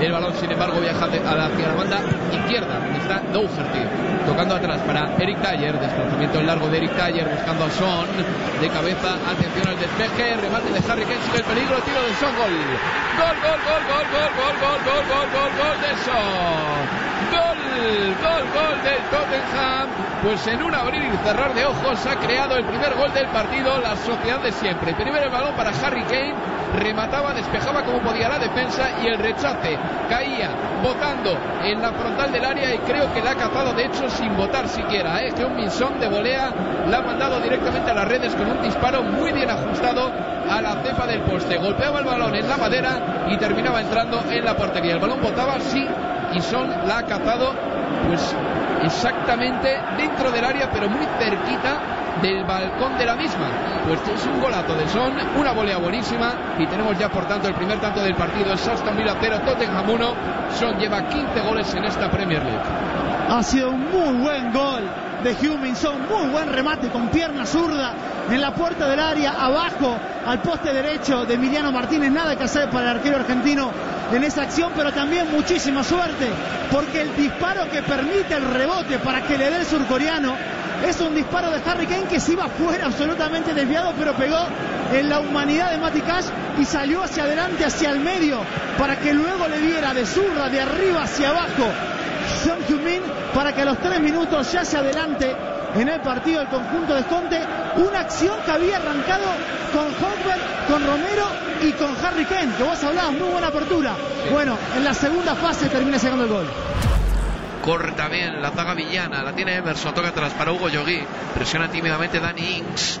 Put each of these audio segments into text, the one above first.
El balón, sin embargo, viaja hacia la banda izquierda, donde está Dougherty. Tocando atrás para Eric Taylor. Desplazamiento en largo de Eric Taylor, buscando a Son. De cabeza, atención al despeje. Remate de Harry Kane, el peligro. Tiro de Son, gol. Gol, gol, gol, gol, gol, gol, gol, gol, gol, gol, gol de Son. Gol, gol, gol del Tottenham. Pues en un abrir y cerrar de ojos ha creado el primer gol del partido, la sociedad de siempre. Primero el balón para Harry Kane, remataba, despejaba como podía la defensa y el rechace caía botando en la frontal del área y creo que la ha cazado de hecho sin votar siquiera. ¿eh? Que un Minson de volea la ha mandado directamente a las redes con un disparo muy bien ajustado a la cepa del poste. Golpeaba el balón en la madera y terminaba entrando en la portería. El balón botaba, sí, y Son la ha cazado pues exactamente dentro del área, pero muy cerquita del balcón de la misma. Pues es un golazo de Son, una volea buenísima y tenemos ya por tanto el primer tanto del partido. Es Aston Villa 0, Tottenham 1. Son lleva 15 goles en esta Premier League. Ha sido un muy buen gol de Huminson, muy buen remate con pierna zurda en la puerta del área, abajo al poste derecho de Emiliano Martínez. Nada que hacer para el arquero argentino en esa acción, pero también muchísima suerte, porque el disparo que permite el rebote para que le dé el surcoreano es un disparo de Harry Kane que se iba fuera absolutamente desviado, pero pegó en la humanidad de Mati Cash y salió hacia adelante, hacia el medio, para que luego le diera de zurda, de arriba hacia abajo, Son Heung-min, para que a los tres minutos ya se adelante en el partido del conjunto de Conte. Una acción que había arrancado con Hogberg, con Romero y con Harry Kane, que vos hablabas, muy buena apertura. Bueno, en la segunda fase termina sacando el gol. Corta bien la zaga villana, la tiene Emerson, toca atrás para Hugo Yogui. Presiona tímidamente Dani Inks.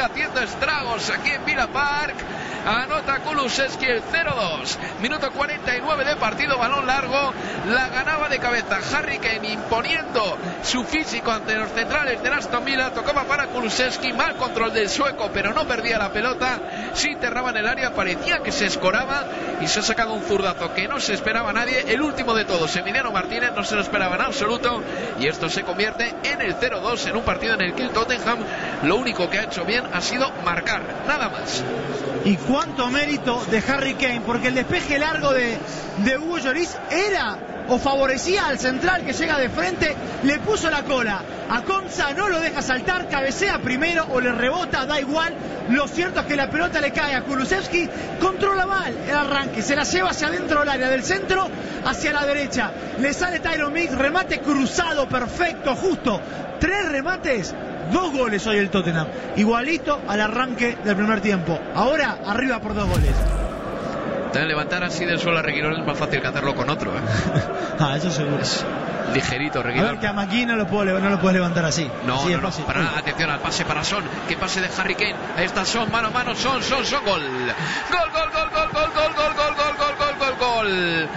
sigue haciendo estragos aquí en Villa Park. Anota Kulusevski el 0-2. Minuto 49 de partido, balón largo. La ganaba de cabeza Harry Kane imponiendo su físico ante los centrales de Aston Villa. Tocaba para Kulusevski, mal control del sueco, pero no perdía la pelota. Sí enterraba en el área, parecía que se escoraba y se ha sacado un zurdazo que no se esperaba nadie. El último de todos, Emiliano Martínez, no se lo esperaba en absoluto. Y esto se convierte en el 0-2 en un partido en el que el Tottenham lo único que ha hecho bien ha sido marcar, nada más. Y cuánto mérito de Harry Kane, porque el despeje largo de, de Hugo Lloris era o favorecía al central que llega de frente, le puso la cola. A Conza no lo deja saltar, cabecea primero o le rebota, da igual. Lo cierto es que la pelota le cae a Kulusevski, controla mal el arranque, se la lleva hacia adentro del área, del centro hacia la derecha. Le sale Tyron Mix, remate cruzado, perfecto, justo. Tres remates Dos goles hoy el Tottenham. Igualito al arranque del primer tiempo. Ahora arriba por dos goles. Levantar así del suelo a Reguilón es más fácil que hacerlo con otro. ¿eh? ah, eso seguro. Es ligerito, Reguilón. A ver, que a Maquín no lo, puedo, no lo puedes levantar así. No, sí, no, no para nada. Atención al pase para Son. Que pase de Harry Kane. Ahí está Son, mano a mano. Son, Son, Son. Gol, gol, gol, gol, gol, gol, gol, gol, gol, gol. Gol, gol,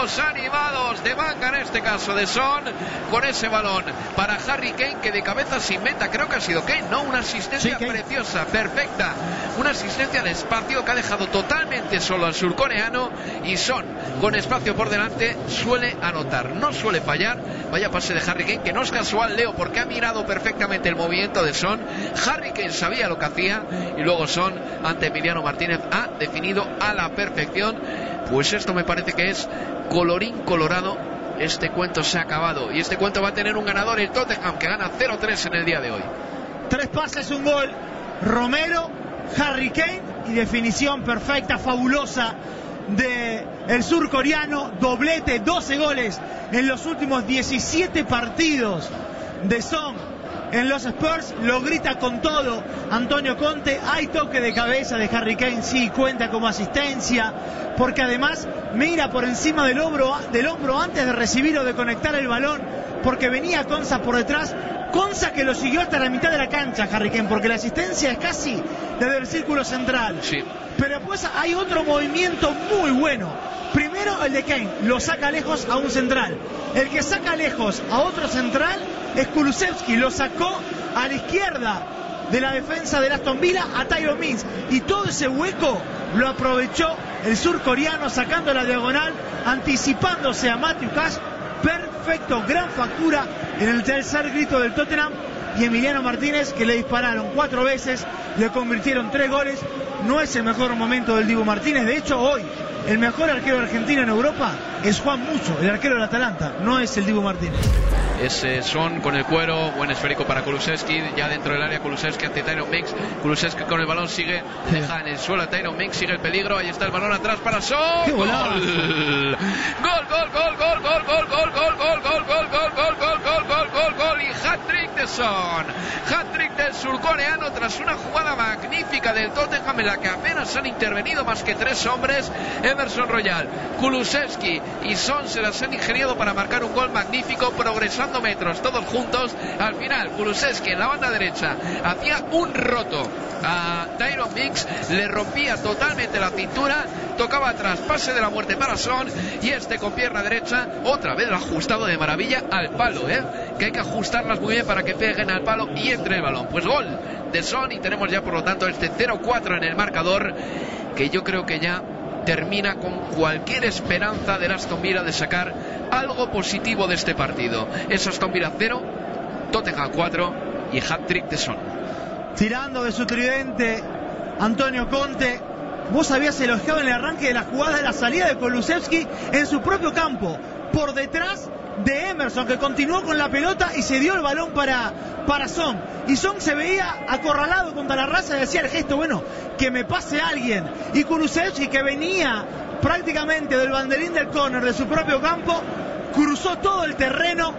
animados de manga en este caso de Son con ese balón para Harry Kane que de cabeza se inventa, creo que ha sido Kane, ¿no? Una asistencia Sí, preciosa, perfecta. Una asistencia de espacio que ha dejado totalmente solo al surcoreano y Son con espacio por delante suele anotar, no suele fallar. Vaya pase de Harry Kane que no es casual, Leo, porque ha mirado perfectamente el movimiento de Son. Harry Kane sabía lo que hacía y luego Son ante Emiliano Martínez ha definido a la perfección. Pues esto me parece que es colorín colorado. Este cuento se ha acabado y este cuento va a tener un ganador, el Tottenham, que gana 0-3 en el día de hoy. Tres pases, un gol. Romero, Harry Kane y definición perfecta, fabulosa de surcoreano. Doblete, 12 goles en los últimos 17 partidos de Son en los Spurs, lo grita con todo Antonio Conte, hay toque de cabeza de Harry Kane, sí, cuenta como asistencia, porque además mira por encima del hombro, del hombro antes de recibir o de conectar el balón, porque venía Conza por detrás, Conza que lo siguió hasta la mitad de la cancha, Harry Kane, porque la asistencia es casi desde el círculo central. Sí. Pero después hay otro movimiento muy bueno. Primero el de Kane, lo saca lejos a un central. El que saca lejos a otro central es Kulusevski, lo sacó a la izquierda de la defensa de Aston Villa a Tyron Mings. Y todo ese hueco lo aprovechó el surcoreano sacando la diagonal, anticipándose a Matthew Cash. Perfecto, gran factura en el tercer grito del Tottenham. Y Emiliano Martínez, que le dispararon cuatro veces, le convirtieron tres goles. No es el mejor momento del Dibu Martínez. De hecho, hoy el mejor arquero argentino en Europa es Juan Muso, el arquero del Atalanta, no es el Dibu Martínez. Ese son con el cuero, buen esférico para Kulusevski, ya dentro del área Kulusevski ante Tyron Mix, Kulusevski con el balón sigue, deja en el suelo a Tyron Mix, sigue el peligro, ahí está el balón atrás para Son. ¡Qué gol! Gol, gol, gol, gol, gol, gol, gol, gol, gol, gol, gol, gol, gol, gol, gol, gol, gol, gol y hat-trick de Son. Hat-trick del surcoreano tras una jugada magnífica del Tottenham en la que apenas han intervenido más que tres hombres, Emerson Royal, Kulusevski y Son se las han ingeniado para marcar un gol magnífico progresando metros todos juntos. Al final, Kulusevski en la banda derecha hacía un roto a Tyron Mix, le rompía totalmente la cintura, tocaba atrás, pase de la muerte para Son y este con pierna derecha, otra vez lo ajustado de maravilla al palo, ¿eh? que hay que ajustarlas muy bien para que peguen al palo y entre el balón. Pues gol de Son y tenemos ya por lo tanto este 0-4 en el marcador que yo creo que ya termina con cualquier esperanza del Aston Villa de sacar algo positivo de este partido. Es Aston Villa 0, Tottenham 4 y hat-trick de Son. tirando de su tridente Antonio Conte. Vos habías elogiado en el arranque de la jugada de la salida de Kulusevski en su propio campo, por detrás de Emerson, que continuó con la pelota y se dio el balón para, para Son. Y Son se veía acorralado contra la raza y decía el gesto, bueno, que me pase alguien. Y Kulusevski, que venía prácticamente del banderín del córner de su propio campo, cruzó todo el terreno.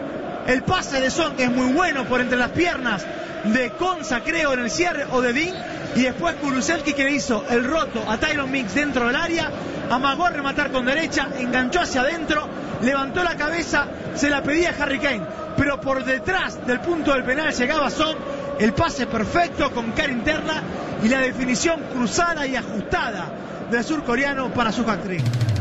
El pase de Son, que es muy bueno por entre las piernas de Conza, creo, en el cierre, o de Dean. Y después Kulusevski que le hizo el roto a Tyron Mix dentro del área, amagó a rematar con derecha, enganchó hacia adentro, levantó la cabeza, se la pedía Harry Kane, pero por detrás del punto del penal llegaba Son, el pase perfecto con cara interna y la definición cruzada y ajustada del surcoreano para su hat-trick.